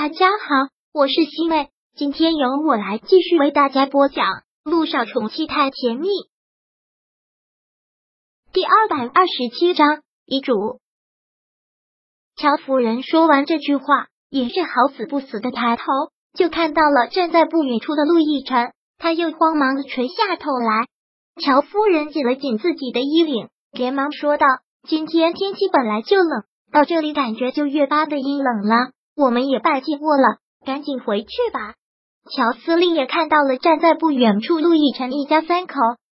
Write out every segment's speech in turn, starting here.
大家好，我是西妹，今天由我来继续为大家播讲《路上宠妻太甜蜜》第二百二十七章遗嘱。乔夫人说完这句话，也是好死不死的抬头，就看到了站在不远处的陆亦辰，他又慌忙的垂下头来。乔夫人紧了紧自己的衣领，连忙说道：“今天天气本来就冷，到这里感觉就越发的阴冷了。”我们也拜见过了，赶紧回去吧。乔司令也看到了站在不远处陆亦辰一家三口。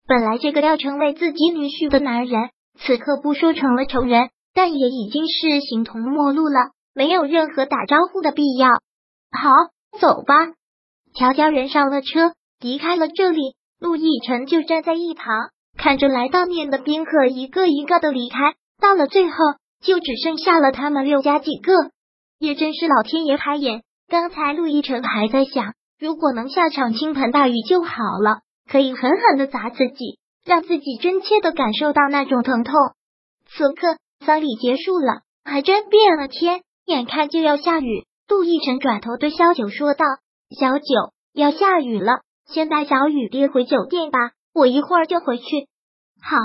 本来这个要成为自己女婿的男人，此刻不说成了仇人，但也已经是形同陌路了，没有任何打招呼的必要。好，走吧。乔家人上了车，离开了这里。陆亦辰就站在一旁，看着来到面的宾客一个一个的离开，到了最后，就只剩下了他们六家几个。也真是老天爷开眼！刚才陆亦辰还在想，如果能下场倾盆大雨就好了，可以狠狠的砸自己，让自己真切的感受到那种疼痛。此刻丧礼结束了，还真变了天，眼看就要下雨。陆亦辰转头对萧九说道：“小九，要下雨了，先带小雨爹回酒店吧，我一会儿就回去。”好，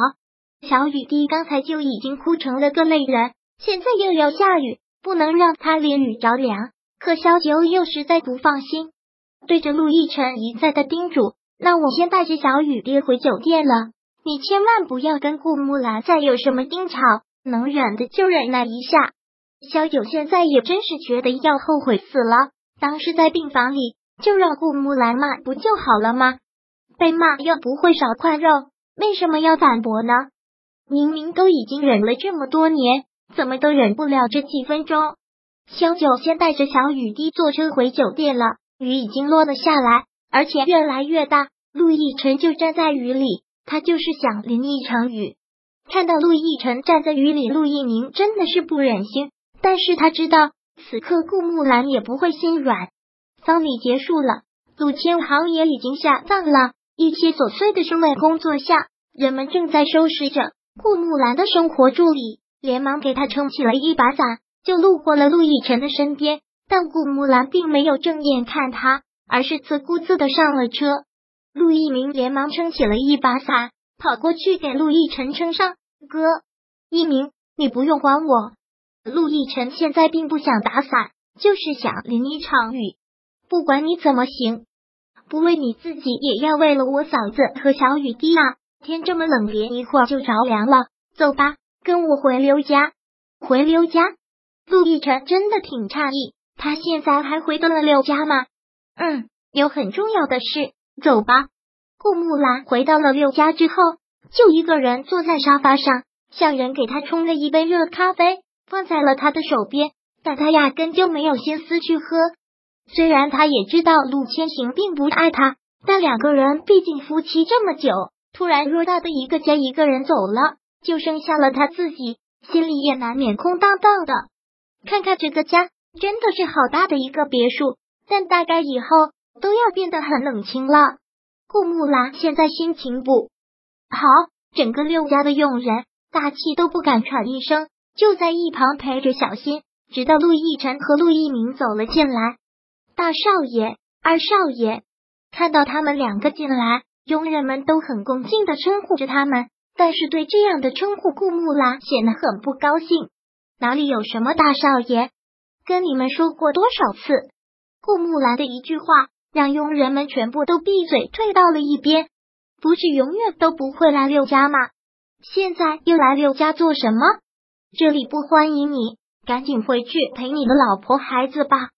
小雨滴刚才就已经哭成了个泪人，现在又要下雨。不能让他淋雨着凉，可萧九又实在不放心，对着陆亦辰一再的叮嘱：“那我先带着小雨爹回酒店了，你千万不要跟顾木兰再有什么争吵，能忍的就忍耐一下。”萧九现在也真是觉得要后悔死了，当时在病房里就让顾木兰骂不就好了吗？被骂又不会少块肉，为什么要反驳呢？明明都已经忍了这么多年。怎么都忍不了这几分钟。萧九先带着小雨滴坐车回酒店了。雨已经落了下来，而且越来越大。陆亦辰就站在雨里，他就是想淋一场雨。看到陆亦辰站在雨里，陆一鸣真的是不忍心，但是他知道此刻顾木兰也不会心软。丧礼结束了，陆千行也已经下葬了。一切琐碎的生活工作下，人们正在收拾着顾木兰的生活助理。连忙给他撑起了一把伞，就路过了陆亦辰的身边，但顾木兰并没有正眼看他，而是自顾自的上了车。陆一鸣连忙撑起了一把伞，跑过去给陆亦辰撑上。哥，一鸣，你不用管我。陆亦辰现在并不想打伞，就是想淋一场雨。不管你怎么行，不为你自己，也要为了我嫂子和小雨滴啊！天这么冷，连一会儿就着凉了。走吧。跟我回刘家，回刘家。陆亦辰真的挺诧异，他现在还回得了刘家吗？嗯，有很重要的事，走吧。顾木兰回到了刘家之后，就一个人坐在沙发上，向人给他冲了一杯热咖啡，放在了他的手边，但他压根就没有心思去喝。虽然他也知道陆千行并不爱他，但两个人毕竟夫妻这么久，突然偌大的一个家，一个人走了。就剩下了他自己，心里也难免空荡荡的。看看这个家，真的是好大的一个别墅，但大概以后都要变得很冷清了。顾木兰现在心情不好，整个六家的佣人大气都不敢喘一声，就在一旁陪着小心，直到陆亦辰和陆一鸣走了进来。大少爷、二少爷看到他们两个进来，佣人们都很恭敬的称呼着他们。但是对这样的称呼，顾木兰显得很不高兴。哪里有什么大少爷？跟你们说过多少次？顾木兰的一句话，让佣人们全部都闭嘴，退到了一边。不是永远都不会来六家吗？现在又来六家做什么？这里不欢迎你，赶紧回去陪你的老婆孩子吧。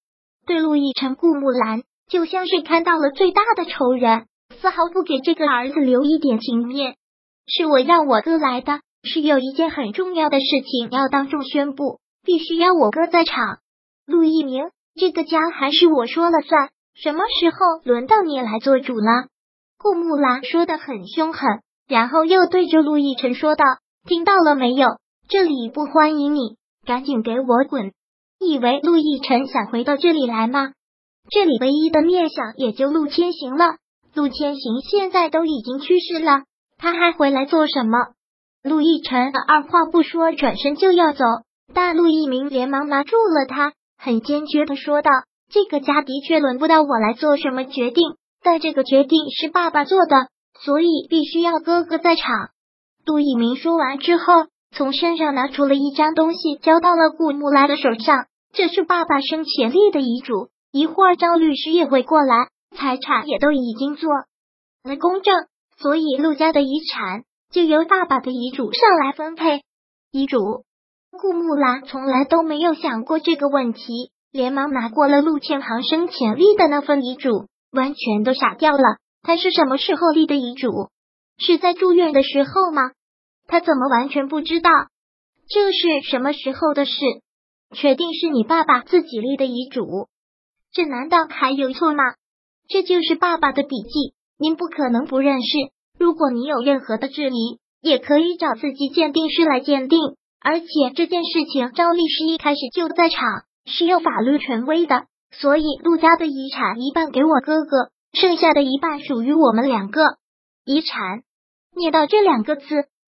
对陆亦辰，顾木兰就像是看到了最大的仇人，丝毫不给这个儿子留一点情面。是我让我哥来的，是有一件很重要的事情要当众宣布，必须要我哥在场。陆一鸣，这个家还是我说了算，什么时候轮到你来做主了？顾木兰说的很凶狠，然后又对着陆亦辰说道：“听到了没有？这里不欢迎你，赶紧给我滚！以为陆亦辰想回到这里来吗？这里唯一的念想也就陆千行了。陆千行现在都已经去世了。”他还回来做什么？陆亦辰二话不说，转身就要走，但陆一鸣连忙拿住了他，很坚决的说道：“这个家的确轮不到我来做什么决定，但这个决定是爸爸做的，所以必须要哥哥在场。杜以明说完之后，从身上拿出了一张东西，交到了顾木拉的手上。这是爸爸生前立的遗嘱，一会儿张律师也会过来，财产也都已经做了公证，所以陆家的遗产就由爸爸的遗嘱上来分配。遗嘱，顾木兰从来都没有想过这个问题，连忙拿过了陆千行生前立的那份遗嘱，完全都傻掉了。他是什么时候立的遗嘱？是在住院的时候吗？他怎么完全不知道这是什么时候的事？确定是你爸爸自己立的遗嘱？这难道还有错吗？这就是爸爸的笔记，您不可能不认识。如果你有任何的质疑，也可以找自己鉴定师来鉴定。而且这件事情，赵律师一开始就在场，是有法律权威的，所以陆家的遗产一半给我哥哥，剩下的一半属于我们两个。遗产，念到这两个字。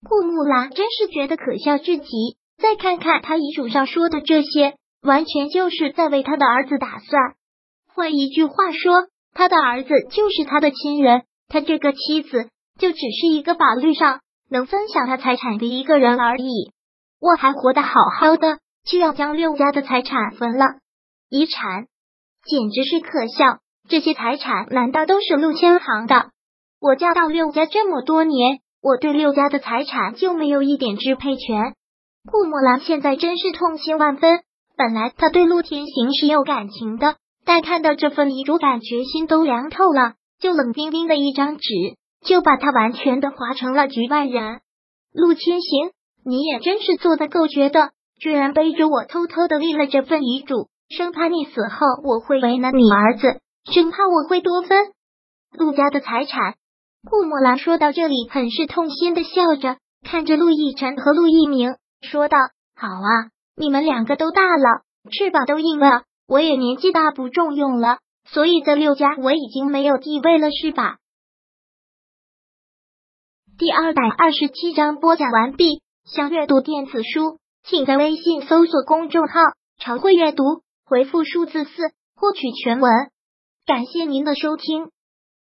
顾木兰真是觉得可笑至极。再看看他遗嘱上说的这些，完全就是在为他的儿子打算。换一句话说，他的儿子就是他的亲人，他这个妻子就只是一个法律上能分享他财产的一个人而已。我还活得好好的，就要将六家的财产分了？遗产简直是可笑！这些财产难道都是陆千行的？我嫁到六家这么多年。我对六家的财产就没有一点支配权。顾墨兰现在真是痛心万分。本来他对陆天行是有感情的，但看到这份遗嘱，感觉心都凉透了。就冷冰冰的一张纸，就把他完全的划成了局外人。陆千行，你也真是做的够绝的，居然背着我偷偷的立了这份遗嘱，生怕你死后我会为难你儿子，生怕我会多分陆家的财产。顾墨兰说到这里，很是痛心的笑着，看着陆亦辰和陆一鸣，说道：“好啊，你们两个都大了，翅膀都硬了，我也年纪大不重用了，所以这六家我已经没有地位了，是吧？”第二百二十七章播讲完毕。想阅读电子书，请在微信搜索公众号“常会阅读”，回复数字四获取全文。感谢您的收听。